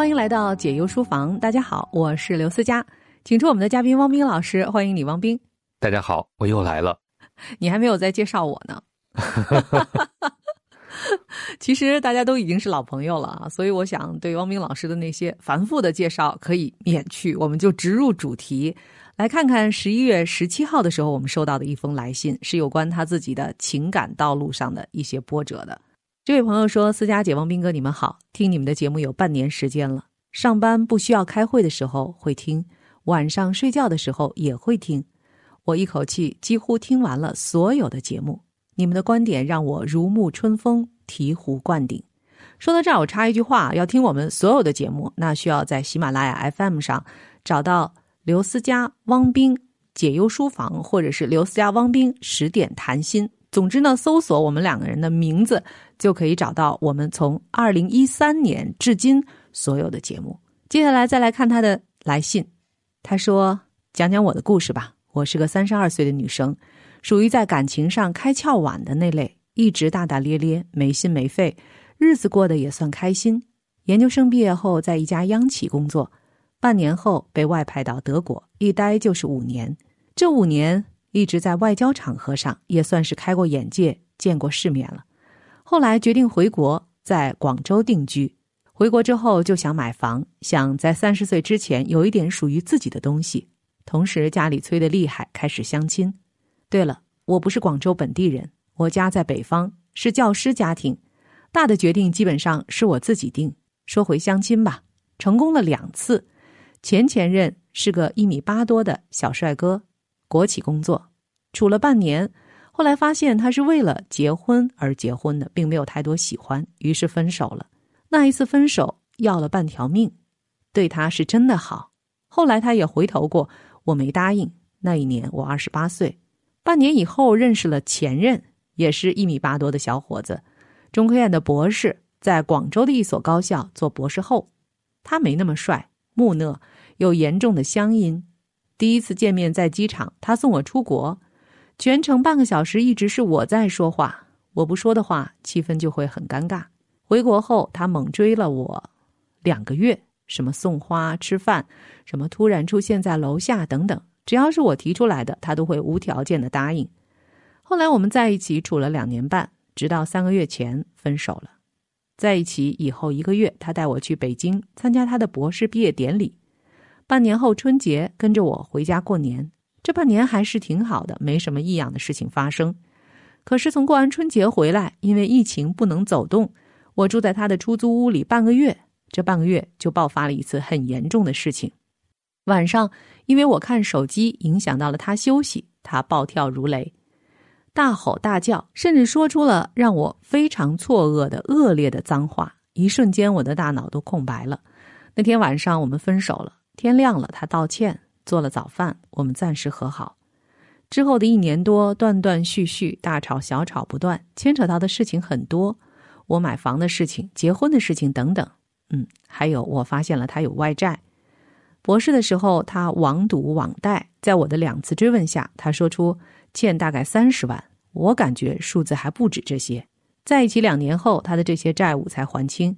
欢迎来到解忧书房。大家好，我是刘思佳，请出我们的嘉宾汪冰老师。欢迎你，汪冰。大家好，我又来了。你还没有在介绍我呢。其实大家都已经是老朋友了啊，所以我想对汪冰老师的那些繁复的介绍可以免去，我们就直入主题，来看看十一月十七号的时候我们收到的一封来信，是有关他自己的情感道路上的一些波折的。这位朋友说：“思佳姐、汪斌哥，你们好，听你们的节目有半年时间了，上班不需要开会的时候会听，晚上睡觉的时候也会听，我一口气几乎听完了所有的节目。”你们的观点让我如沐春风，醍醐灌顶。说到这儿，我插一句话：要听我们所有的节目，那需要在喜马拉雅 FM 上找到刘思佳、汪冰解忧书房，或者是刘思佳、汪冰十点谈心。总之呢，搜索我们两个人的名字，就可以找到我们从二零一三年至今所有的节目。接下来再来看他的来信，他说：“讲讲我的故事吧。我是个三十二岁的女生。”属于在感情上开窍晚的那类，一直大大咧咧、没心没肺，日子过得也算开心。研究生毕业后，在一家央企工作，半年后被外派到德国，一待就是五年。这五年一直在外交场合上，也算是开过眼界、见过世面了。后来决定回国，在广州定居。回国之后就想买房，想在三十岁之前有一点属于自己的东西。同时家里催得厉害，开始相亲。对了，我不是广州本地人，我家在北方，是教师家庭，大的决定基本上是我自己定。说回相亲吧，成功了两次，前前任是个一米八多的小帅哥，国企工作，处了半年，后来发现他是为了结婚而结婚的，并没有太多喜欢，于是分手了。那一次分手要了半条命，对他是真的好。后来他也回头过，我没答应。那一年我二十八岁。半年以后认识了前任，也是一米八多的小伙子，中科院的博士，在广州的一所高校做博士后。他没那么帅，木讷，有严重的乡音。第一次见面在机场，他送我出国，全程半个小时一直是我在说话，我不说的话，气氛就会很尴尬。回国后，他猛追了我两个月，什么送花、吃饭，什么突然出现在楼下等等。只要是我提出来的，他都会无条件的答应。后来我们在一起处了两年半，直到三个月前分手了。在一起以后一个月，他带我去北京参加他的博士毕业典礼。半年后春节跟着我回家过年，这半年还是挺好的，没什么异样的事情发生。可是从过完春节回来，因为疫情不能走动，我住在他的出租屋里半个月，这半个月就爆发了一次很严重的事情。晚上，因为我看手机影响到了他休息，他暴跳如雷，大吼大叫，甚至说出了让我非常错愕的恶劣的脏话。一瞬间，我的大脑都空白了。那天晚上，我们分手了。天亮了，他道歉，做了早饭，我们暂时和好。之后的一年多，断断续续，大吵小吵不断，牵扯到的事情很多，我买房的事情、结婚的事情等等。嗯，还有我发现了他有外债。博士的时候，他网赌网贷，在我的两次追问下，他说出欠大概三十万。我感觉数字还不止这些。在一起两年后，他的这些债务才还清。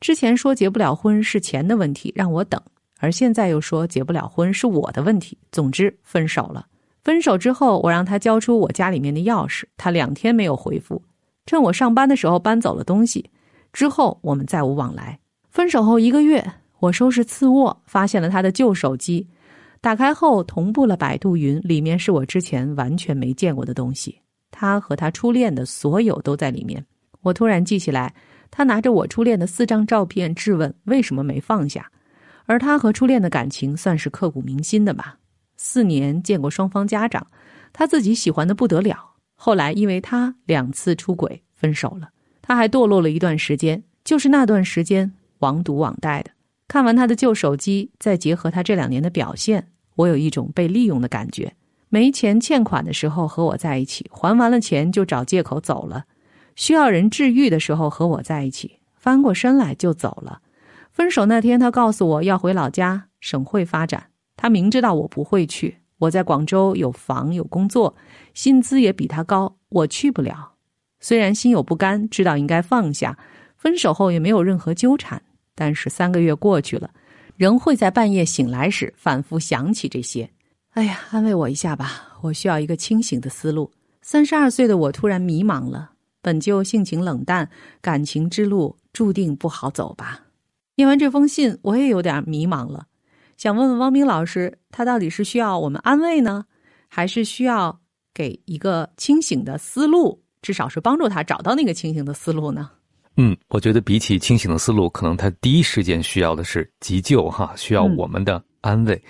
之前说结不了婚是钱的问题，让我等；而现在又说结不了婚是我的问题。总之，分手了。分手之后，我让他交出我家里面的钥匙，他两天没有回复。趁我上班的时候搬走了东西，之后我们再无往来。分手后一个月。我收拾次卧，发现了他的旧手机，打开后同步了百度云，里面是我之前完全没见过的东西。他和他初恋的所有都在里面。我突然记起来，他拿着我初恋的四张照片质问为什么没放下。而他和初恋的感情算是刻骨铭心的吧。四年见过双方家长，他自己喜欢的不得了。后来因为他两次出轨分手了，他还堕落了一段时间，就是那段时间网赌网贷的。看完他的旧手机，再结合他这两年的表现，我有一种被利用的感觉。没钱欠款的时候和我在一起，还完了钱就找借口走了；需要人治愈的时候和我在一起，翻过身来就走了。分手那天，他告诉我要回老家省会发展。他明知道我不会去，我在广州有房有工作，薪资也比他高，我去不了。虽然心有不甘，知道应该放下，分手后也没有任何纠缠。但是三个月过去了，仍会在半夜醒来时反复想起这些。哎呀，安慰我一下吧，我需要一个清醒的思路。三十二岁的我突然迷茫了，本就性情冷淡，感情之路注定不好走吧。念完这封信，我也有点迷茫了，想问问汪冰老师，他到底是需要我们安慰呢，还是需要给一个清醒的思路？至少是帮助他找到那个清醒的思路呢？嗯，我觉得比起清醒的思路，可能他第一时间需要的是急救，哈，需要我们的安慰。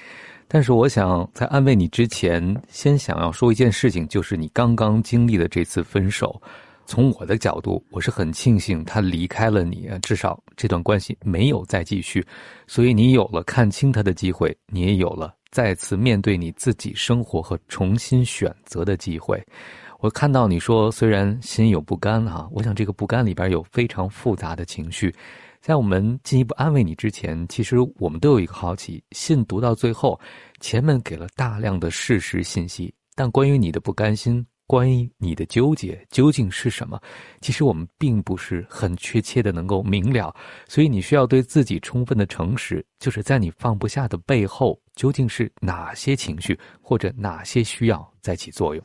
但是我想在安慰你之前，先想要说一件事情，就是你刚刚经历的这次分手。从我的角度，我是很庆幸他离开了你，至少这段关系没有再继续，所以你有了看清他的机会，你也有了再次面对你自己生活和重新选择的机会。我看到你说，虽然心有不甘哈，我想这个不甘里边有非常复杂的情绪。在我们进一步安慰你之前，其实我们都有一个好奇：信读到最后，前面给了大量的事实信息，但关于你的不甘心，关于你的纠结究竟是什么？其实我们并不是很确切的能够明了。所以你需要对自己充分的诚实，就是在你放不下的背后，究竟是哪些情绪或者哪些需要在起作用？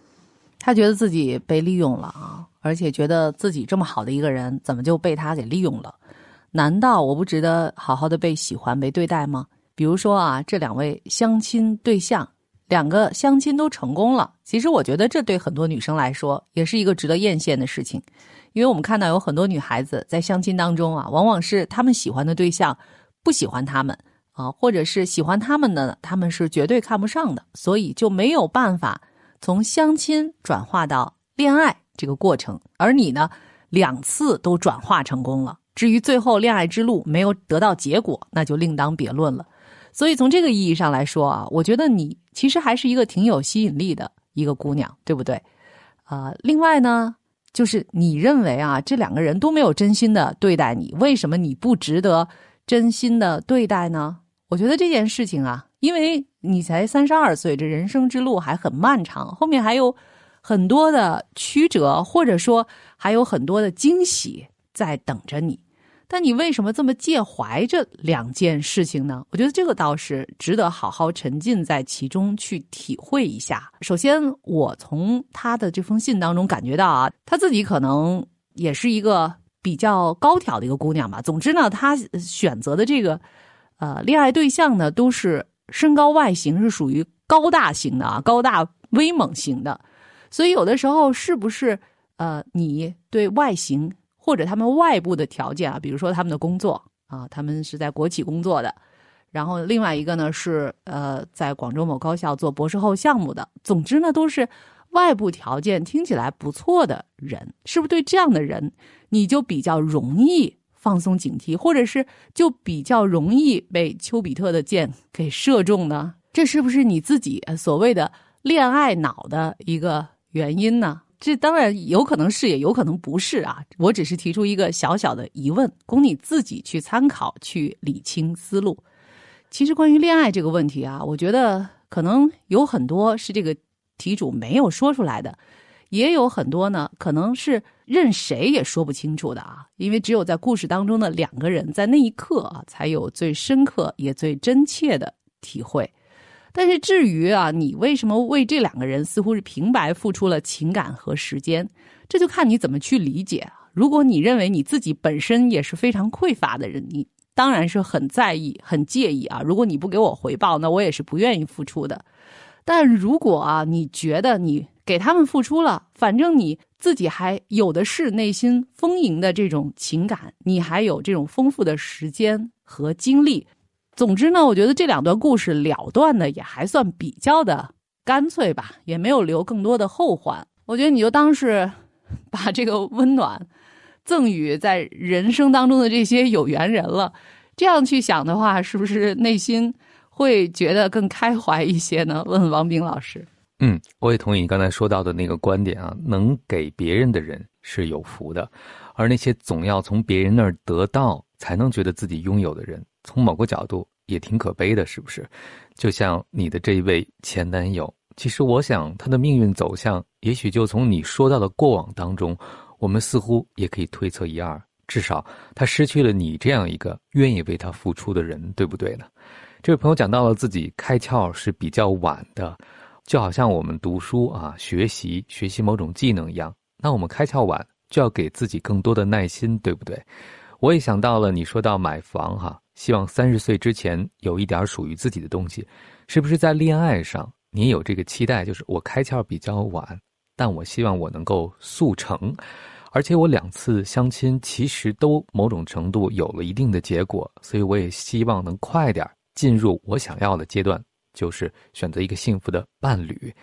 他觉得自己被利用了啊，而且觉得自己这么好的一个人，怎么就被他给利用了？难道我不值得好好的被喜欢、被对待吗？比如说啊，这两位相亲对象，两个相亲都成功了。其实我觉得这对很多女生来说也是一个值得艳羡的事情，因为我们看到有很多女孩子在相亲当中啊，往往是他们喜欢的对象不喜欢他们啊，或者是喜欢他们的，他们是绝对看不上的，所以就没有办法从相亲转化到恋爱这个过程。而你呢，两次都转化成功了。至于最后恋爱之路没有得到结果，那就另当别论了。所以从这个意义上来说啊，我觉得你其实还是一个挺有吸引力的一个姑娘，对不对？啊，另外呢，就是你认为啊，这两个人都没有真心的对待你，为什么你不值得真心的对待呢？我觉得这件事情啊，因为你才三十二岁，这人生之路还很漫长，后面还有很多的曲折，或者说还有很多的惊喜在等着你。但你为什么这么介怀这两件事情呢？我觉得这个倒是值得好好沉浸在其中去体会一下。首先，我从他的这封信当中感觉到啊，他自己可能也是一个比较高挑的一个姑娘吧。总之呢，她选择的这个呃恋爱对象呢，都是身高外形是属于高大型的啊，高大威猛型的。所以有的时候是不是呃，你对外形？或者他们外部的条件啊，比如说他们的工作啊，他们是在国企工作的，然后另外一个呢是呃在广州某高校做博士后项目的。总之呢，都是外部条件听起来不错的人，是不是对这样的人你就比较容易放松警惕，或者是就比较容易被丘比特的箭给射中呢？这是不是你自己所谓的恋爱脑的一个原因呢？这当然有可能是，也有可能不是啊。我只是提出一个小小的疑问，供你自己去参考，去理清思路。其实关于恋爱这个问题啊，我觉得可能有很多是这个题主没有说出来的，也有很多呢，可能是任谁也说不清楚的啊。因为只有在故事当中的两个人，在那一刻啊，才有最深刻也最真切的体会。但是至于啊，你为什么为这两个人似乎是平白付出了情感和时间？这就看你怎么去理解。如果你认为你自己本身也是非常匮乏的人，你当然是很在意、很介意啊。如果你不给我回报，那我也是不愿意付出的。但如果啊，你觉得你给他们付出了，反正你自己还有的是内心丰盈的这种情感，你还有这种丰富的时间和精力。总之呢，我觉得这两段故事了断的也还算比较的干脆吧，也没有留更多的后患。我觉得你就当是把这个温暖赠予在人生当中的这些有缘人了。这样去想的话，是不是内心会觉得更开怀一些呢？问问王冰老师。嗯，我也同意你刚才说到的那个观点啊，能给别人的人是有福的，而那些总要从别人那儿得到才能觉得自己拥有的人。从某个角度也挺可悲的，是不是？就像你的这一位前男友，其实我想他的命运走向，也许就从你说到的过往当中，我们似乎也可以推测一二。至少他失去了你这样一个愿意为他付出的人，对不对呢？这位朋友讲到了自己开窍是比较晚的，就好像我们读书啊、学习学习某种技能一样，那我们开窍晚就要给自己更多的耐心，对不对？我也想到了你说到买房哈，希望三十岁之前有一点属于自己的东西，是不是在恋爱上你有这个期待？就是我开窍比较晚，但我希望我能够速成。而且我两次相亲其实都某种程度有了一定的结果，所以我也希望能快点进入我想要的阶段，就是选择一个幸福的伴侣。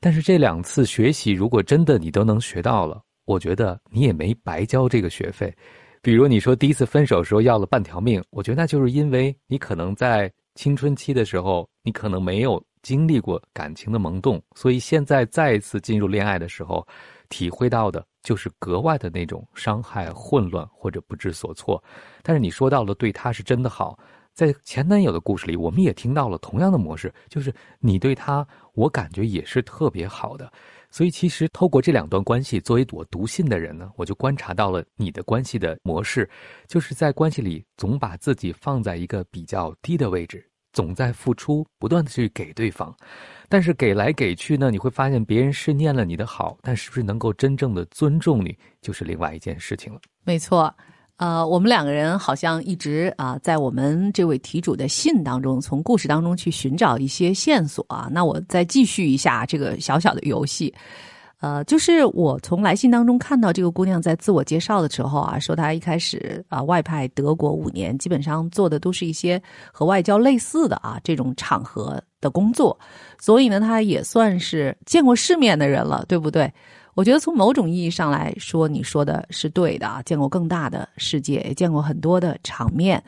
但是这两次学习，如果真的你都能学到了，我觉得你也没白交这个学费。比如你说第一次分手时候要了半条命，我觉得那就是因为你可能在青春期的时候，你可能没有经历过感情的萌动，所以现在再一次进入恋爱的时候。体会到的就是格外的那种伤害、混乱或者不知所措。但是你说到了对他是真的好，在前男友的故事里，我们也听到了同样的模式，就是你对他，我感觉也是特别好的。所以其实透过这两段关系，作为我读信的人呢，我就观察到了你的关系的模式，就是在关系里总把自己放在一个比较低的位置。总在付出，不断的去给对方，但是给来给去呢，你会发现别人是念了你的好，但是不是能够真正的尊重你，就是另外一件事情了。没错，呃，我们两个人好像一直啊，在我们这位题主的信当中，从故事当中去寻找一些线索啊。那我再继续一下这个小小的游戏。呃，就是我从来信当中看到这个姑娘在自我介绍的时候啊，说她一开始啊外派德国五年，基本上做的都是一些和外交类似的啊这种场合的工作，所以呢，她也算是见过世面的人了，对不对？我觉得从某种意义上来说，你说的是对的啊，见过更大的世界，也见过很多的场面。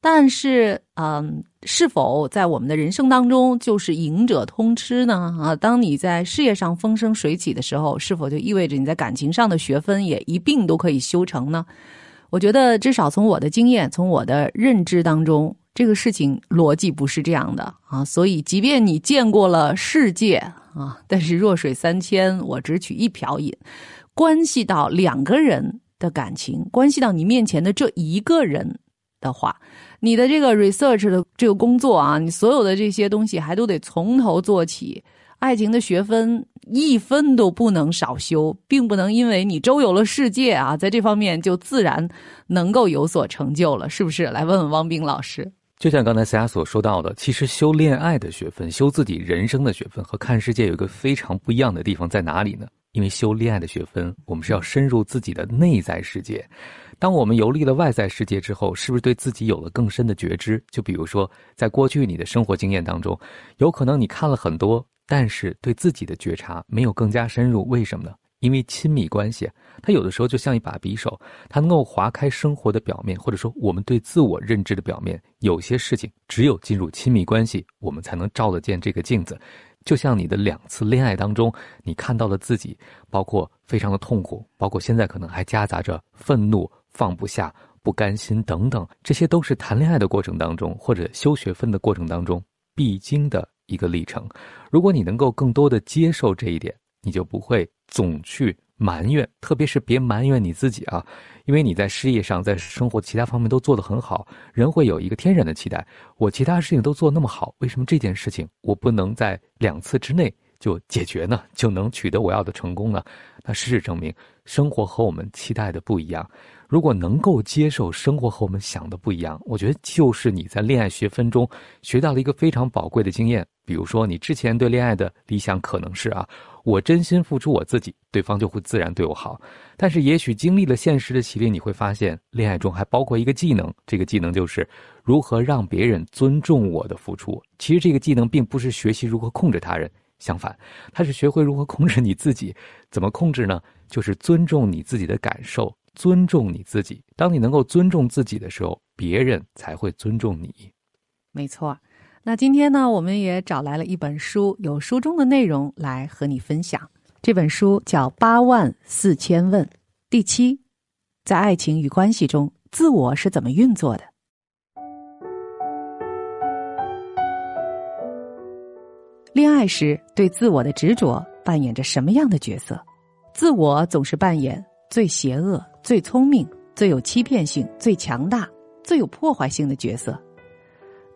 但是，嗯，是否在我们的人生当中就是赢者通吃呢？啊，当你在事业上风生水起的时候，是否就意味着你在感情上的学分也一并都可以修成呢？我觉得，至少从我的经验、从我的认知当中，这个事情逻辑不是这样的啊。所以，即便你见过了世界啊，但是弱水三千，我只取一瓢饮，关系到两个人的感情，关系到你面前的这一个人的话。你的这个 research 的这个工作啊，你所有的这些东西还都得从头做起。爱情的学分一分都不能少修，并不能因为你周游了世界啊，在这方面就自然能够有所成就了，是不是？来问问汪冰老师。就像刚才思雅所说到的，其实修恋爱的学分、修自己人生的学分和看世界有一个非常不一样的地方在哪里呢？因为修恋爱的学分，我们是要深入自己的内在世界。当我们游历了外在世界之后，是不是对自己有了更深的觉知？就比如说，在过去你的生活经验当中，有可能你看了很多，但是对自己的觉察没有更加深入。为什么呢？因为亲密关系，它有的时候就像一把匕首，它能够划开生活的表面，或者说我们对自我认知的表面。有些事情只有进入亲密关系，我们才能照得见这个镜子。就像你的两次恋爱当中，你看到了自己，包括非常的痛苦，包括现在可能还夹杂着愤怒、放不下、不甘心等等，这些都是谈恋爱的过程当中，或者修学分的过程当中必经的一个历程。如果你能够更多的接受这一点，你就不会总去。埋怨，特别是别埋怨你自己啊，因为你在事业上、在生活其他方面都做得很好，人会有一个天然的期待。我其他事情都做那么好，为什么这件事情我不能在两次之内就解决呢？就能取得我要的成功呢？那事实证明，生活和我们期待的不一样。如果能够接受生活和我们想的不一样，我觉得就是你在恋爱学分中学到了一个非常宝贵的经验。比如说，你之前对恋爱的理想可能是啊。我真心付出我自己，对方就会自然对我好。但是，也许经历了现实的洗礼，你会发现，恋爱中还包括一个技能，这个技能就是如何让别人尊重我的付出。其实，这个技能并不是学习如何控制他人，相反，它是学会如何控制你自己。怎么控制呢？就是尊重你自己的感受，尊重你自己。当你能够尊重自己的时候，别人才会尊重你。没错。那今天呢，我们也找来了一本书，有书中的内容来和你分享。这本书叫《八万四千问》，第七，在爱情与关系中，自我是怎么运作的？恋爱时对自我的执着扮演着什么样的角色？自我总是扮演最邪恶、最聪明、最有欺骗性、最强大、最有破坏性的角色。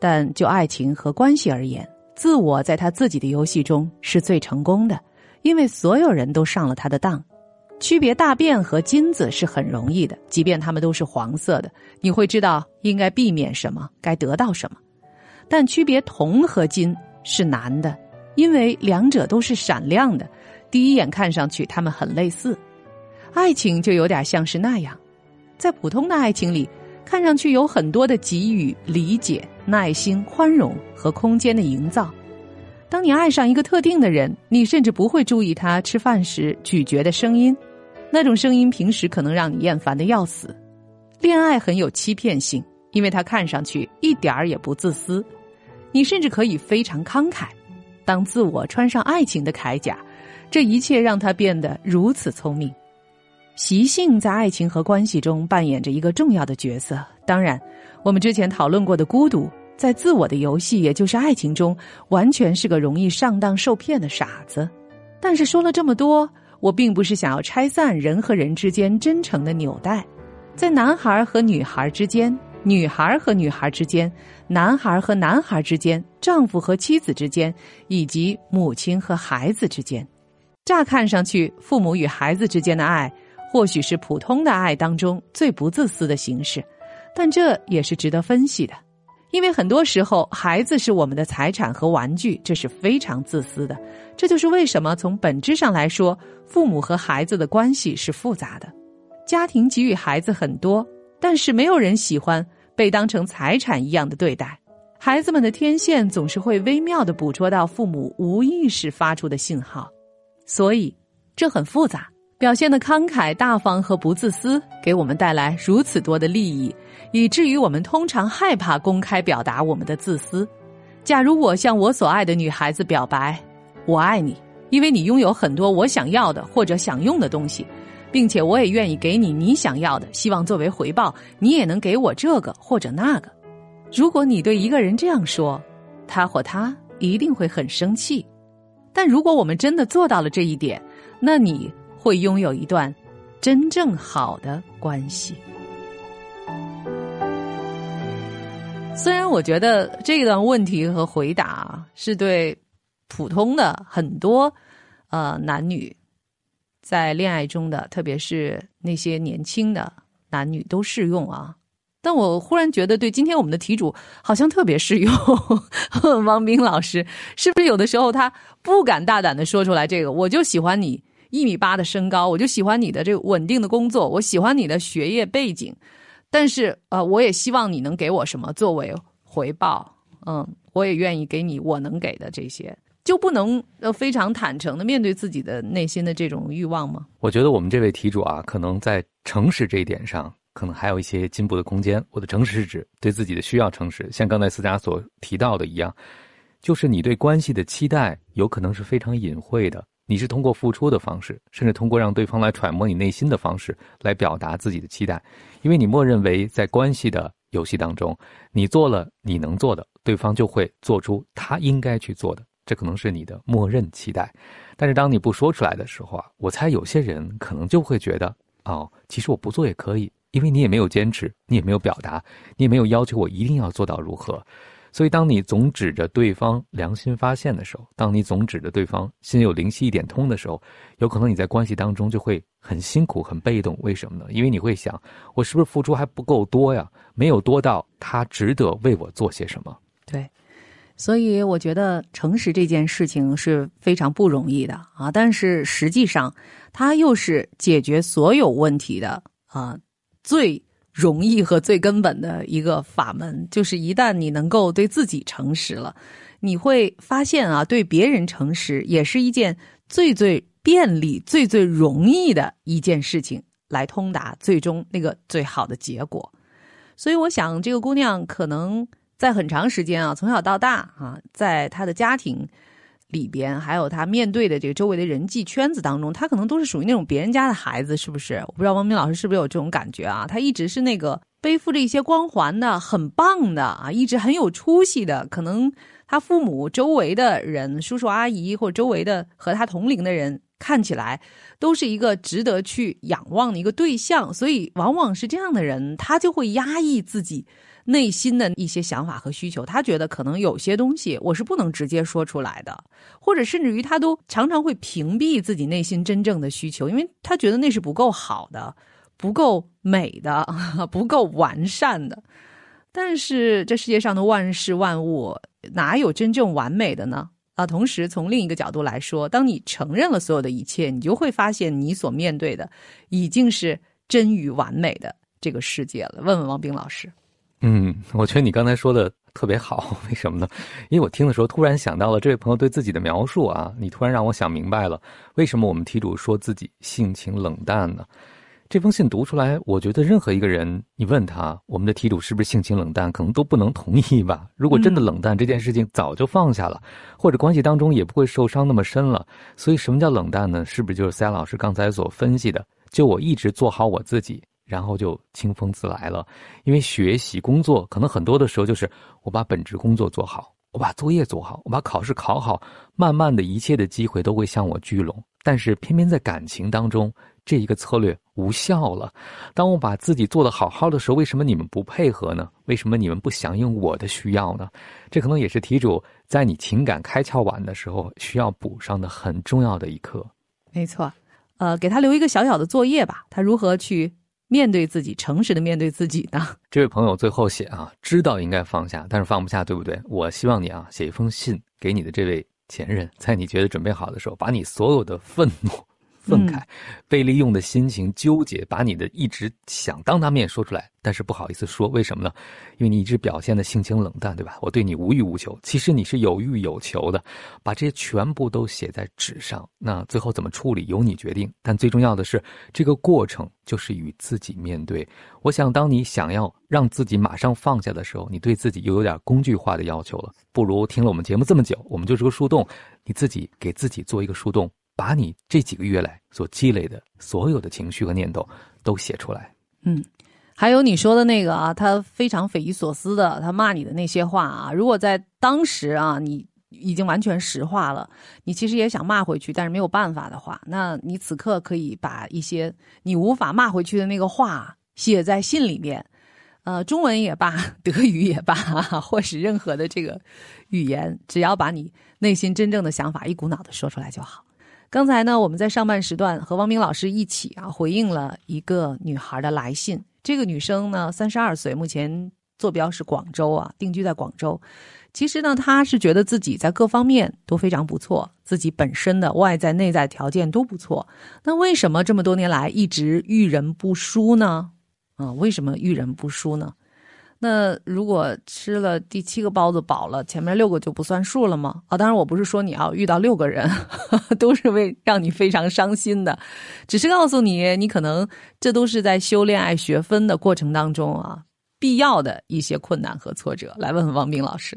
但就爱情和关系而言，自我在他自己的游戏中是最成功的，因为所有人都上了他的当。区别大便和金子是很容易的，即便它们都是黄色的，你会知道应该避免什么，该得到什么。但区别铜和金是难的，因为两者都是闪亮的，第一眼看上去它们很类似。爱情就有点像是那样，在普通的爱情里，看上去有很多的给予、理解、耐心、宽容和空间的营造。当你爱上一个特定的人，你甚至不会注意他吃饭时咀嚼的声音。那种声音平时可能让你厌烦的要死。恋爱很有欺骗性，因为它看上去一点儿也不自私。你甚至可以非常慷慨。当自我穿上爱情的铠甲，这一切让他变得如此聪明。习性在爱情和关系中扮演着一个重要的角色。当然，我们之前讨论过的孤独，在自我的游戏，也就是爱情中，完全是个容易上当受骗的傻子。但是说了这么多。我并不是想要拆散人和人之间真诚的纽带，在男孩和女孩之间、女孩和女孩之间、男孩和男孩之间、丈夫和妻子之间，以及母亲和孩子之间。乍看上去，父母与孩子之间的爱，或许是普通的爱当中最不自私的形式，但这也是值得分析的。因为很多时候，孩子是我们的财产和玩具，这是非常自私的。这就是为什么从本质上来说，父母和孩子的关系是复杂的。家庭给予孩子很多，但是没有人喜欢被当成财产一样的对待。孩子们的天线总是会微妙的捕捉到父母无意识发出的信号，所以这很复杂。表现的慷慨大方和不自私，给我们带来如此多的利益，以至于我们通常害怕公开表达我们的自私。假如我向我所爱的女孩子表白：“我爱你，因为你拥有很多我想要的或者想用的东西，并且我也愿意给你你想要的，希望作为回报，你也能给我这个或者那个。”如果你对一个人这样说，他或她一定会很生气。但如果我们真的做到了这一点，那你。会拥有一段真正好的关系。虽然我觉得这一段问题和回答是对普通的很多呃男女在恋爱中的，特别是那些年轻的男女都适用啊，但我忽然觉得对今天我们的题主好像特别适用。王斌老师是不是有的时候他不敢大胆的说出来这个？我就喜欢你。一米八的身高，我就喜欢你的这个稳定的工作，我喜欢你的学业背景，但是呃，我也希望你能给我什么作为回报，嗯，我也愿意给你我能给的这些，就不能呃非常坦诚的面对自己的内心的这种欲望吗？我觉得我们这位题主啊，可能在诚实这一点上，可能还有一些进步的空间。我的诚实是指对自己的需要诚实，像刚才思佳所提到的一样，就是你对关系的期待有可能是非常隐晦的。你是通过付出的方式，甚至通过让对方来揣摩你内心的方式来表达自己的期待，因为你默认为在关系的游戏当中，你做了你能做的，对方就会做出他应该去做的，这可能是你的默认期待。但是当你不说出来的时候啊，我猜有些人可能就会觉得，哦，其实我不做也可以，因为你也没有坚持，你也没有表达，你也没有要求我一定要做到如何。所以，当你总指着对方良心发现的时候，当你总指着对方心有灵犀一点通的时候，有可能你在关系当中就会很辛苦、很被动。为什么呢？因为你会想，我是不是付出还不够多呀？没有多到他值得为我做些什么？对，所以我觉得诚实这件事情是非常不容易的啊。但是实际上，它又是解决所有问题的啊最。容易和最根本的一个法门，就是一旦你能够对自己诚实了，你会发现啊，对别人诚实也是一件最最便利、最最容易的一件事情，来通达最终那个最好的结果。所以，我想这个姑娘可能在很长时间啊，从小到大啊，在她的家庭。里边还有他面对的这个周围的人际圈子当中，他可能都是属于那种别人家的孩子，是不是？我不知道王明老师是不是有这种感觉啊？他一直是那个背负着一些光环的、很棒的啊，一直很有出息的。可能他父母周围的人、叔叔阿姨或周围的和他同龄的人看起来都是一个值得去仰望的一个对象，所以往往是这样的人，他就会压抑自己内心的一些想法和需求。他觉得可能有些东西我是不能直接说出来的，或者甚至于他都常常会屏蔽自己内心真正的需求，因为他觉得那是不够好的、不够美的、不够完善的。但是这世界上的万事万物哪有真正完美的呢？啊，同时从另一个角度来说，当你承认了所有的一切，你就会发现你所面对的已经是真与完美的这个世界了。问问王冰老师。嗯，我觉得你刚才说的特别好，为什么呢？因为我听的时候突然想到了这位朋友对自己的描述啊，你突然让我想明白了，为什么我们题主说自己性情冷淡呢？这封信读出来，我觉得任何一个人，你问他我们的题主是不是性情冷淡，可能都不能同意吧。如果真的冷淡，这件事情早就放下了，或者关系当中也不会受伤那么深了。所以，什么叫冷淡呢？是不是就是赛老师刚才所分析的？就我一直做好我自己，然后就清风自来了。因为学习工作，可能很多的时候就是我把本职工作做好，我把作业做好，我把考试考好，慢慢的一切的机会都会向我聚拢。但是偏偏在感情当中。这一个策略无效了。当我把自己做得好好的时候，为什么你们不配合呢？为什么你们不响应我的需要呢？这可能也是题主在你情感开窍晚的时候需要补上的很重要的一课。没错，呃，给他留一个小小的作业吧。他如何去面对自己，诚实的面对自己呢？这位朋友最后写啊，知道应该放下，但是放不下，对不对？我希望你啊，写一封信给你的这位前任，在你觉得准备好的时候，把你所有的愤怒。愤慨、被利用的心情、纠结，把你的一直想当他面说出来，但是不好意思说，为什么呢？因为你一直表现的性情冷淡，对吧？我对你无欲无求，其实你是有欲有求的。把这些全部都写在纸上，那最后怎么处理由你决定。但最重要的是，这个过程就是与自己面对。我想，当你想要让自己马上放下的时候，你对自己又有点工具化的要求了。不如听了我们节目这么久，我们就是个树洞，你自己给自己做一个树洞。把你这几个月来所积累的所有的情绪和念头都写出来。嗯，还有你说的那个啊，他非常匪夷所思的，他骂你的那些话啊，如果在当时啊，你已经完全石化了，你其实也想骂回去，但是没有办法的话，那你此刻可以把一些你无法骂回去的那个话写在信里面，呃，中文也罢，德语也罢，或是任何的这个语言，只要把你内心真正的想法一股脑的说出来就好。刚才呢，我们在上半时段和汪明老师一起啊，回应了一个女孩的来信。这个女生呢，三十二岁，目前坐标是广州啊，定居在广州。其实呢，她是觉得自己在各方面都非常不错，自己本身的外在内在条件都不错。那为什么这么多年来一直遇人不淑呢？啊，为什么遇人不淑呢？那如果吃了第七个包子饱了，前面六个就不算数了吗？啊，当然我不是说你要遇到六个人 都是为让你非常伤心的，只是告诉你，你可能这都是在修恋爱学分的过程当中啊，必要的一些困难和挫折。来问问王斌老师，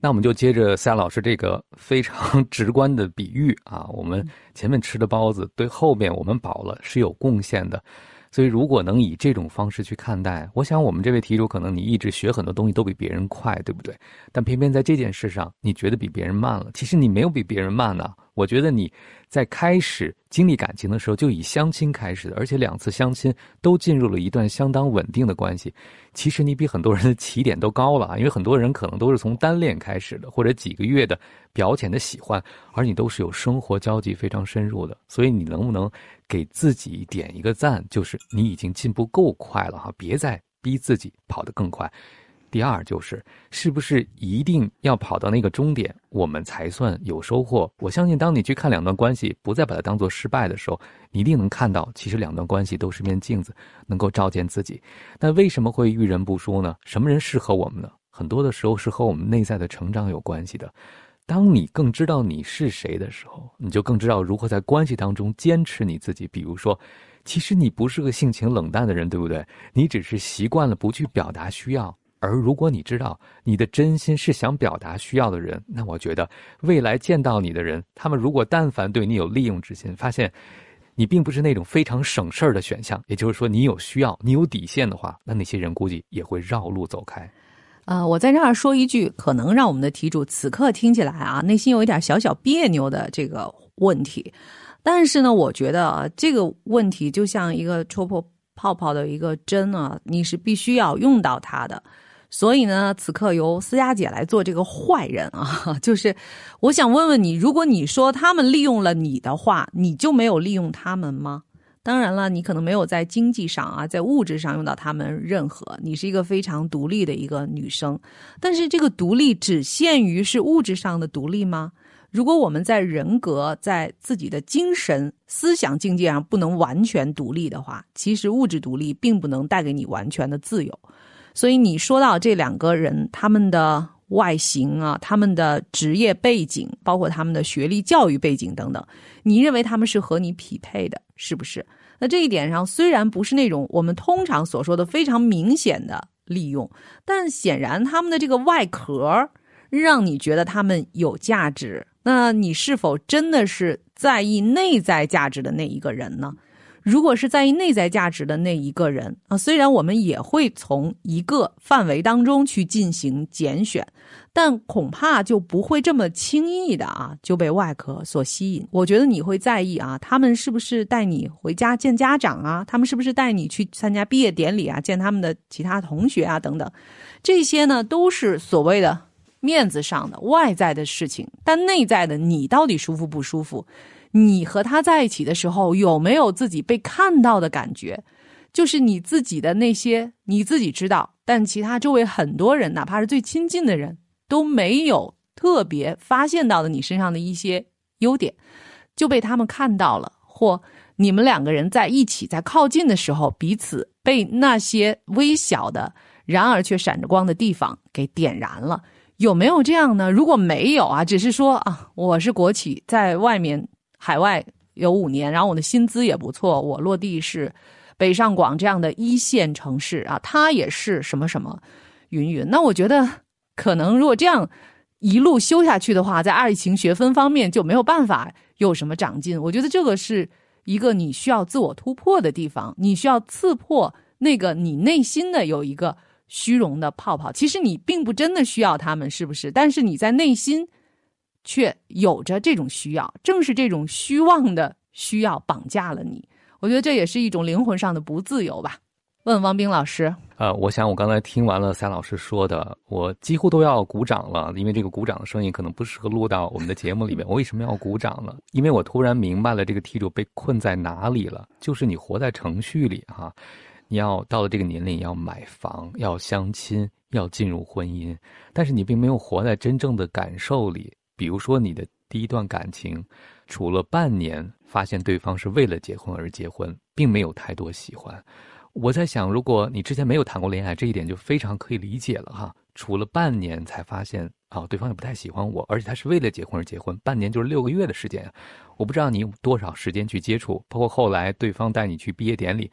那我们就接着夏老师这个非常 直观的比喻啊，我们前面吃的包子对后面我们饱了是有贡献的。所以，如果能以这种方式去看待，我想我们这位题主可能你一直学很多东西都比别人快，对不对？但偏偏在这件事上，你觉得比别人慢了。其实你没有比别人慢呢。我觉得你在开始经历感情的时候就以相亲开始的，而且两次相亲都进入了一段相当稳定的关系。其实你比很多人的起点都高了，因为很多人可能都是从单恋开始的，或者几个月的表浅的喜欢，而你都是有生活交集非常深入的。所以你能不能给自己点一个赞，就是你已经进步够快了哈，别再逼自己跑得更快。第二就是，是不是一定要跑到那个终点，我们才算有收获？我相信，当你去看两段关系，不再把它当做失败的时候，你一定能看到，其实两段关系都是面镜子，能够照见自己。那为什么会遇人不淑呢？什么人适合我们呢？很多的时候是和我们内在的成长有关系的。当你更知道你是谁的时候，你就更知道如何在关系当中坚持你自己。比如说，其实你不是个性情冷淡的人，对不对？你只是习惯了不去表达需要。而如果你知道你的真心是想表达需要的人，那我觉得未来见到你的人，他们如果但凡对你有利用之心，发现你并不是那种非常省事儿的选项，也就是说你有需要、你有底线的话，那那些人估计也会绕路走开。啊，我在这儿说一句，可能让我们的题主此刻听起来啊，内心有一点小小别扭的这个问题。但是呢，我觉得啊，这个问题就像一个戳破泡泡的一个针啊，你是必须要用到它的。所以呢，此刻由思佳姐来做这个坏人啊，就是我想问问你，如果你说他们利用了你的话，你就没有利用他们吗？当然了，你可能没有在经济上啊，在物质上用到他们任何。你是一个非常独立的一个女生，但是这个独立只限于是物质上的独立吗？如果我们在人格、在自己的精神、思想境界上不能完全独立的话，其实物质独立并不能带给你完全的自由。所以你说到这两个人，他们的外形啊，他们的职业背景，包括他们的学历、教育背景等等，你认为他们是和你匹配的，是不是？那这一点上，虽然不是那种我们通常所说的非常明显的利用，但显然他们的这个外壳让你觉得他们有价值。那你是否真的是在意内在价值的那一个人呢？如果是在意内在价值的那一个人啊，虽然我们也会从一个范围当中去进行拣选，但恐怕就不会这么轻易的啊就被外壳所吸引。我觉得你会在意啊，他们是不是带你回家见家长啊？他们是不是带你去参加毕业典礼啊？见他们的其他同学啊？等等，这些呢都是所谓的面子上的外在的事情，但内在的你到底舒服不舒服？你和他在一起的时候，有没有自己被看到的感觉？就是你自己的那些，你自己知道，但其他周围很多人，哪怕是最亲近的人，都没有特别发现到的你身上的一些优点，就被他们看到了。或你们两个人在一起，在靠近的时候，彼此被那些微小的，然而却闪着光的地方给点燃了。有没有这样呢？如果没有啊，只是说啊，我是国企，在外面。海外有五年，然后我的薪资也不错。我落地是北上广这样的一线城市啊，他也是什么什么云云。那我觉得可能如果这样一路修下去的话，在爱情学分方面就没有办法有什么长进。我觉得这个是一个你需要自我突破的地方，你需要刺破那个你内心的有一个虚荣的泡泡。其实你并不真的需要他们，是不是？但是你在内心。却有着这种需要，正是这种虚妄的需要绑架了你。我觉得这也是一种灵魂上的不自由吧。问王冰老师，呃，我想我刚才听完了赛老师说的，我几乎都要鼓掌了，因为这个鼓掌的声音可能不适合录到我们的节目里面。我为什么要鼓掌呢？因为我突然明白了这个题主被困在哪里了，就是你活在程序里哈，你要到了这个年龄要买房、要相亲、要进入婚姻，但是你并没有活在真正的感受里。比如说，你的第一段感情，处了半年，发现对方是为了结婚而结婚，并没有太多喜欢。我在想，如果你之前没有谈过恋爱，这一点就非常可以理解了哈。处了半年才发现啊，对方也不太喜欢我，而且他是为了结婚而结婚。半年就是六个月的时间，我不知道你有多少时间去接触，包括后来对方带你去毕业典礼。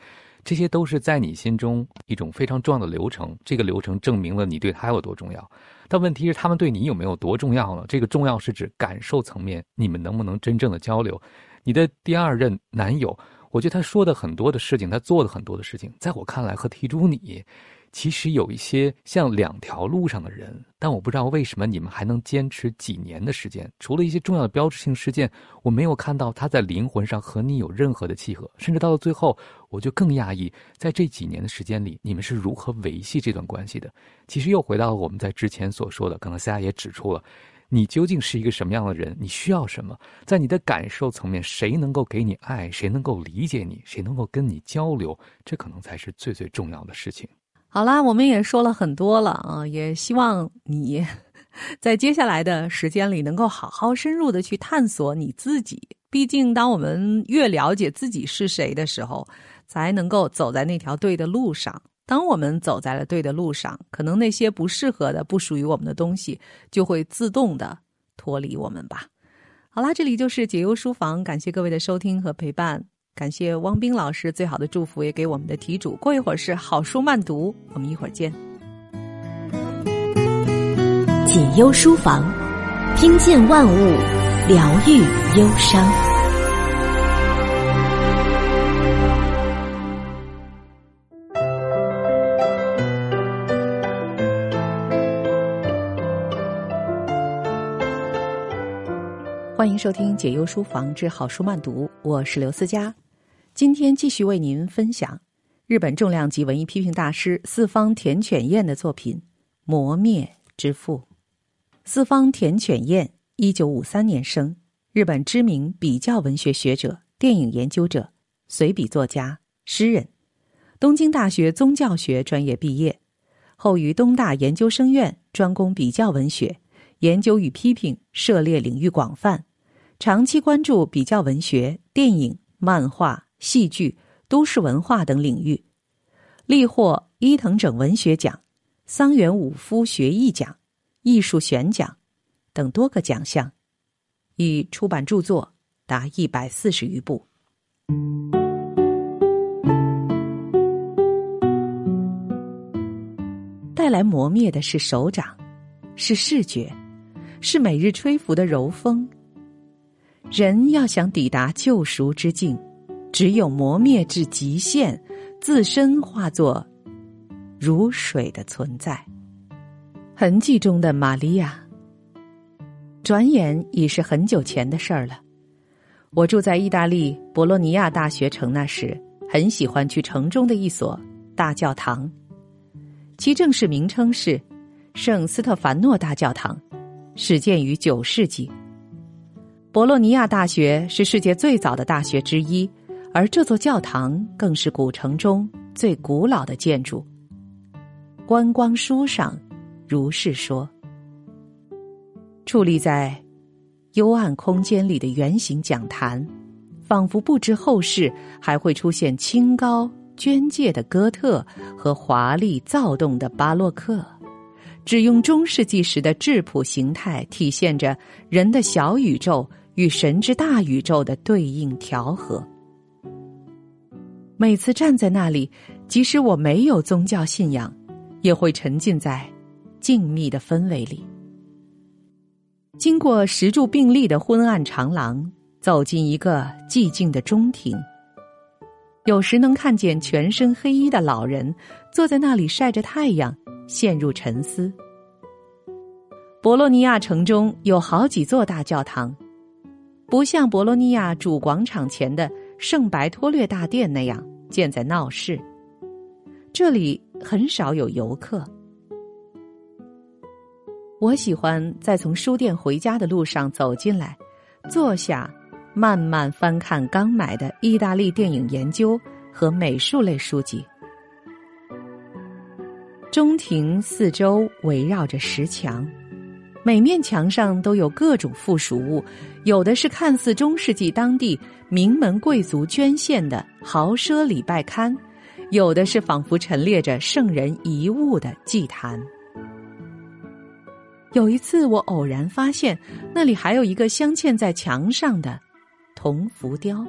这些都是在你心中一种非常重要的流程，这个流程证明了你对他有多重要。但问题是，他们对你有没有多重要呢？这个重要是指感受层面，你们能不能真正的交流？你的第二任男友，我觉得他说的很多的事情，他做的很多的事情，在我看来和提出你。其实有一些像两条路上的人，但我不知道为什么你们还能坚持几年的时间。除了一些重要的标志性事件，我没有看到他在灵魂上和你有任何的契合。甚至到了最后，我就更讶异，在这几年的时间里，你们是如何维系这段关系的？其实又回到了我们在之前所说的，可能大家也指出了，你究竟是一个什么样的人？你需要什么？在你的感受层面，谁能够给你爱？谁能够理解你？谁能够跟你交流？这可能才是最最重要的事情。好啦，我们也说了很多了啊，也希望你 在接下来的时间里能够好好深入的去探索你自己。毕竟，当我们越了解自己是谁的时候，才能够走在那条对的路上。当我们走在了对的路上，可能那些不适合的、不属于我们的东西就会自动的脱离我们吧。好啦，这里就是解忧书房，感谢各位的收听和陪伴。感谢汪冰老师最好的祝福，也给我们的题主。过一会儿是好书慢读，我们一会儿见。解忧书房，听见万物，疗愈忧伤。欢迎收听解忧书房之好书慢读，我是刘思佳。今天继续为您分享日本重量级文艺批评大师四方田犬彦的作品《磨灭之父》。四方田犬彦，一九五三年生，日本知名比较文学学者、电影研究者、随笔作家、诗人，东京大学宗教学专业毕业，后于东大研究生院专攻比较文学，研究与批评涉猎领域广泛。长期关注比较文学、电影、漫画、戏剧、都市文化等领域，历获伊藤整文学奖、桑原武夫学艺奖、艺术选奖等多个奖项，已出版著作达一百四十余部。带来磨灭的是手掌，是视觉，是每日吹拂的柔风。人要想抵达救赎之境，只有磨灭至极限，自身化作如水的存在。痕迹中的玛利亚，转眼已是很久前的事儿了。我住在意大利博洛尼亚大学城那时，很喜欢去城中的一所大教堂，其正式名称是圣斯特凡诺大教堂，始建于九世纪。博洛尼亚大学是世界最早的大学之一，而这座教堂更是古城中最古老的建筑。观光书上如是说。矗立在幽暗空间里的圆形讲坛，仿佛不知后世还会出现清高娟介的哥特和华丽躁动的巴洛克。只用中世纪时的质朴形态，体现着人的小宇宙与神之大宇宙的对应调和。每次站在那里，即使我没有宗教信仰，也会沉浸在静谧的氛围里。经过石柱并立的昏暗长廊，走进一个寂静的中庭。有时能看见全身黑衣的老人坐在那里晒着太阳。陷入沉思。博洛尼亚城中有好几座大教堂，不像博洛尼亚主广场前的圣白托略大殿那样建在闹市。这里很少有游客。我喜欢在从书店回家的路上走进来，坐下，慢慢翻看刚买的意大利电影研究和美术类书籍。中庭四周围绕着石墙，每面墙上都有各种附属物，有的是看似中世纪当地名门贵族捐献的豪奢礼拜刊，有的是仿佛陈列着圣人遗物的祭坛。有一次，我偶然发现那里还有一个镶嵌在墙上的铜浮雕，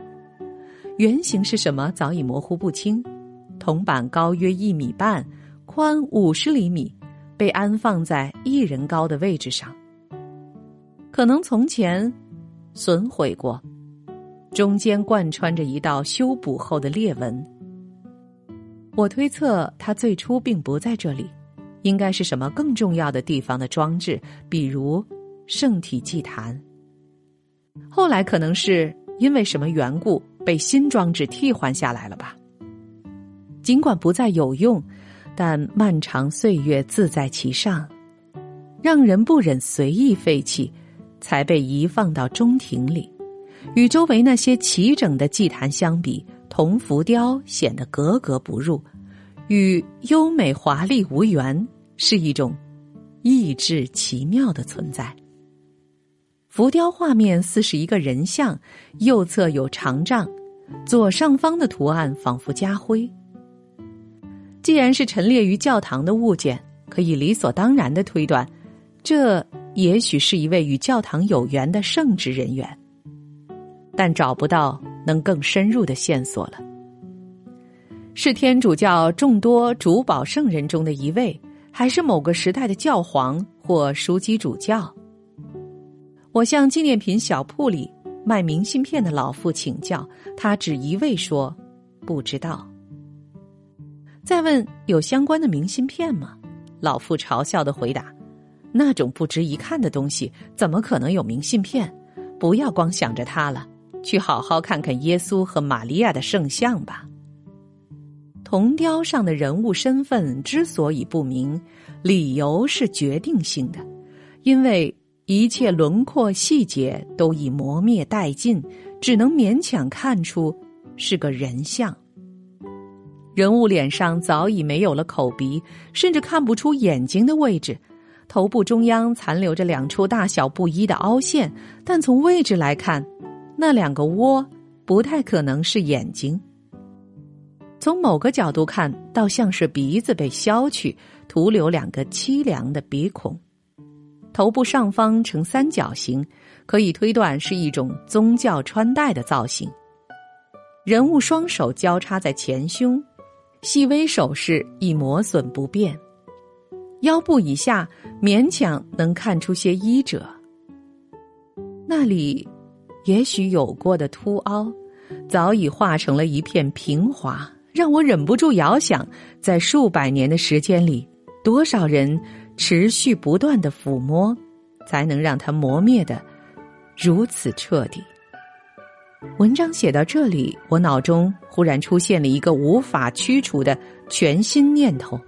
原型是什么早已模糊不清，铜板高约一米半。宽五十厘米，被安放在一人高的位置上。可能从前损毁过，中间贯穿着一道修补后的裂纹。我推测它最初并不在这里，应该是什么更重要的地方的装置，比如圣体祭坛。后来可能是因为什么缘故被新装置替换下来了吧。尽管不再有用。但漫长岁月自在其上，让人不忍随意废弃，才被移放到中庭里。与周围那些齐整的祭坛相比，铜浮雕显得格格不入，与优美华丽无缘，是一种意志奇妙的存在。浮雕画面似是一个人像，右侧有长杖，左上方的图案仿佛家徽。既然是陈列于教堂的物件，可以理所当然的推断，这也许是一位与教堂有缘的圣职人员。但找不到能更深入的线索了。是天主教众多主保圣人中的一位，还是某个时代的教皇或枢机主教？我向纪念品小铺里卖明信片的老妇请教，他只一味说不知道。再问有相关的明信片吗？老妇嘲笑的回答：“那种不值一看的东西，怎么可能有明信片？不要光想着他了，去好好看看耶稣和玛利亚的圣像吧。铜雕上的人物身份之所以不明，理由是决定性的，因为一切轮廓细节都已磨灭殆尽，只能勉强看出是个人像。人物脸上早已没有了口鼻，甚至看不出眼睛的位置。头部中央残留着两处大小不一的凹陷，但从位置来看，那两个窝不太可能是眼睛。从某个角度看，倒像是鼻子被削去，徒留两个凄凉的鼻孔。头部上方呈三角形，可以推断是一种宗教穿戴的造型。人物双手交叉在前胸。细微首饰已磨损不变，腰部以下勉强能看出些衣褶。那里也许有过的凸凹，早已化成了一片平滑，让我忍不住遥想，在数百年的时间里，多少人持续不断的抚摸，才能让它磨灭的如此彻底。文章写到这里，我脑中忽然出现了一个无法驱除的全新念头。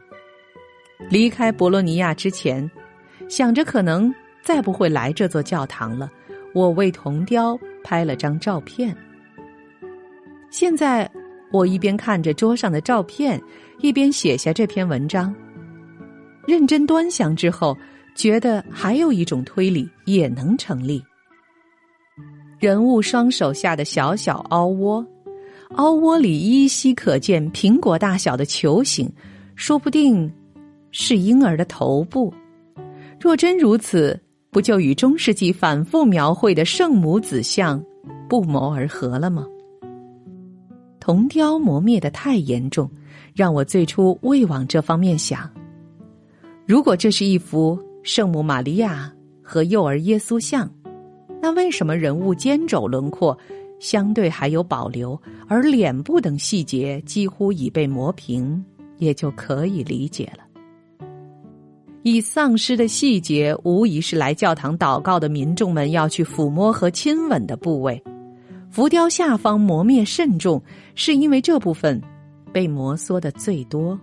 离开博洛尼亚之前，想着可能再不会来这座教堂了，我为铜雕拍了张照片。现在，我一边看着桌上的照片，一边写下这篇文章。认真端详之后，觉得还有一种推理也能成立。人物双手下的小小凹窝，凹窝里依稀可见苹果大小的球形，说不定是婴儿的头部。若真如此，不就与中世纪反复描绘的圣母子像不谋而合了吗？铜雕磨灭的太严重，让我最初未往这方面想。如果这是一幅圣母玛利亚和幼儿耶稣像。那为什么人物肩肘轮廓相对还有保留，而脸部等细节几乎已被磨平，也就可以理解了。已丧失的细节，无疑是来教堂祷告的民众们要去抚摸和亲吻的部位。浮雕下方磨灭慎重，是因为这部分被摩挲的最多。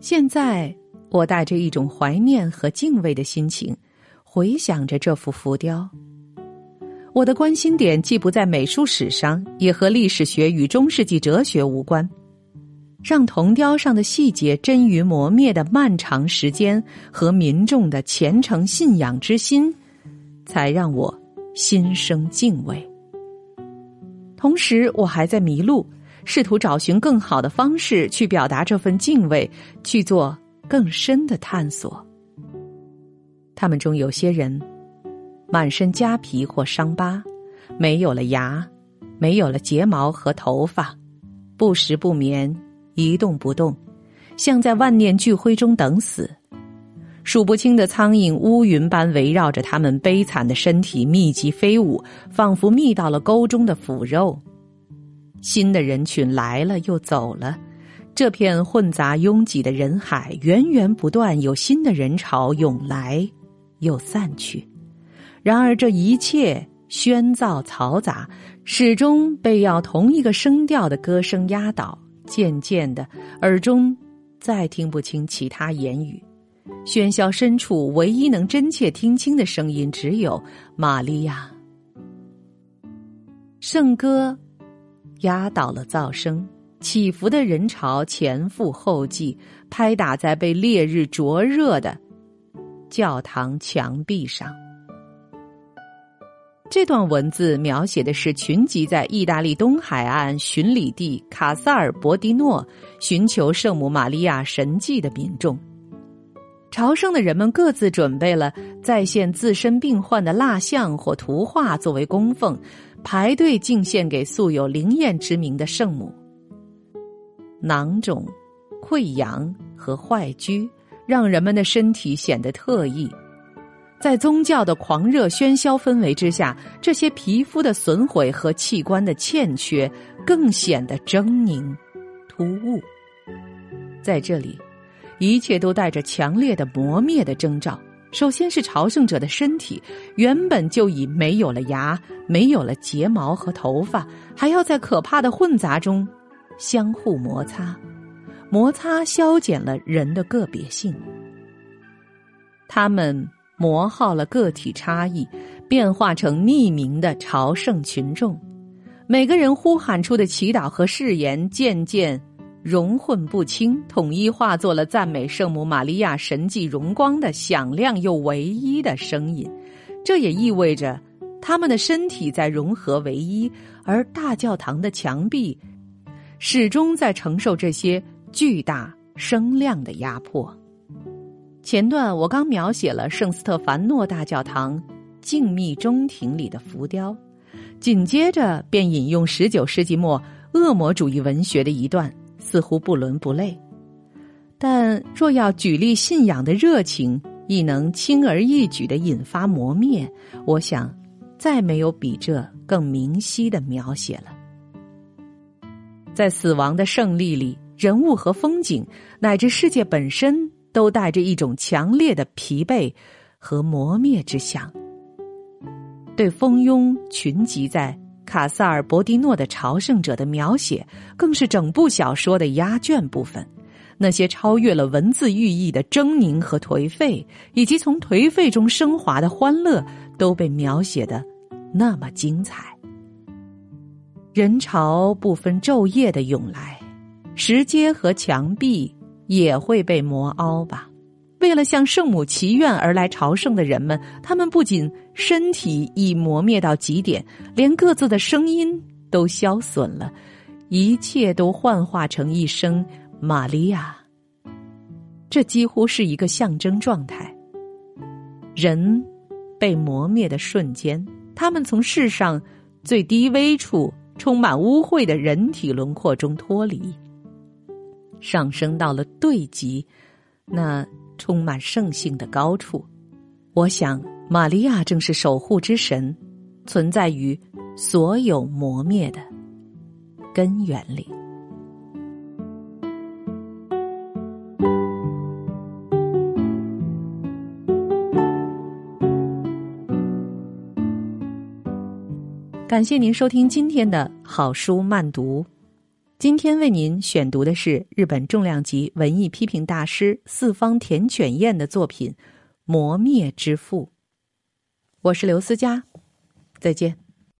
现在，我带着一种怀念和敬畏的心情。回想着这幅浮雕，我的关心点既不在美术史上，也和历史学与中世纪哲学无关。让铜雕上的细节臻于磨灭的漫长时间和民众的虔诚信仰之心，才让我心生敬畏。同时，我还在迷路，试图找寻更好的方式去表达这份敬畏，去做更深的探索。他们中有些人，满身痂皮或伤疤，没有了牙，没有了睫毛和头发，不食不眠，一动不动，像在万念俱灰中等死。数不清的苍蝇乌云般围绕着他们悲惨的身体密集飞舞，仿佛觅到了沟中的腐肉。新的人群来了又走了。这片混杂拥挤的人海，源源不断有新的人潮涌来。又散去，然而这一切喧噪嘈杂，始终被要同一个声调的歌声压倒。渐渐的，耳中再听不清其他言语。喧嚣深处，唯一能真切听清的声音，只有玛利亚。圣歌压倒了噪声，起伏的人潮前赴后继，拍打在被烈日灼热的。教堂墙壁上，这段文字描写的是群集在意大利东海岸巡礼地卡萨尔博迪诺寻求圣母玛利亚神迹的民众。朝圣的人们各自准备了再现自身病患的蜡像或图画作为供奉，排队敬献给素有灵验之名的圣母。囊肿、溃疡和坏疽。让人们的身体显得特异，在宗教的狂热喧嚣氛围之下，这些皮肤的损毁和器官的欠缺更显得狰狞、突兀。在这里，一切都带着强烈的磨灭的征兆，首先是朝圣者的身体，原本就已没有了牙，没有了睫毛和头发，还要在可怕的混杂中相互摩擦，摩擦消减了人的个别性。他们磨耗了个体差异，变化成匿名的朝圣群众，每个人呼喊出的祈祷和誓言渐渐。融混不清，统一化作了赞美圣母玛利亚神迹荣光的响亮又唯一的声音。这也意味着，他们的身体在融合为一，而大教堂的墙壁始终在承受这些巨大声量的压迫。前段我刚描写了圣斯特凡诺大教堂静谧中庭里的浮雕，紧接着便引用十九世纪末恶魔主义文学的一段。似乎不伦不类，但若要举例信仰的热情亦能轻而易举的引发磨灭，我想，再没有比这更明晰的描写了。在死亡的胜利里，人物和风景乃至世界本身，都带着一种强烈的疲惫和磨灭之象。对蜂拥群集在。卡萨尔伯迪诺的朝圣者的描写，更是整部小说的压卷部分。那些超越了文字寓意的狰狞和颓废，以及从颓废中升华的欢乐，都被描写的那么精彩。人潮不分昼夜的涌来，石阶和墙壁也会被磨凹吧。为了向圣母祈愿而来朝圣的人们，他们不仅身体已磨灭到极点，连各自的声音都消损了，一切都幻化成一声“玛利亚”。这几乎是一个象征状态。人被磨灭的瞬间，他们从世上最低微处、充满污秽的人体轮廓中脱离，上升到了对极，那。充满圣性的高处，我想，玛利亚正是守护之神，存在于所有磨灭的根源里。感谢您收听今天的好书慢读。今天为您选读的是日本重量级文艺批评大师四方田犬彦的作品《磨灭之父》。我是刘思佳，再见。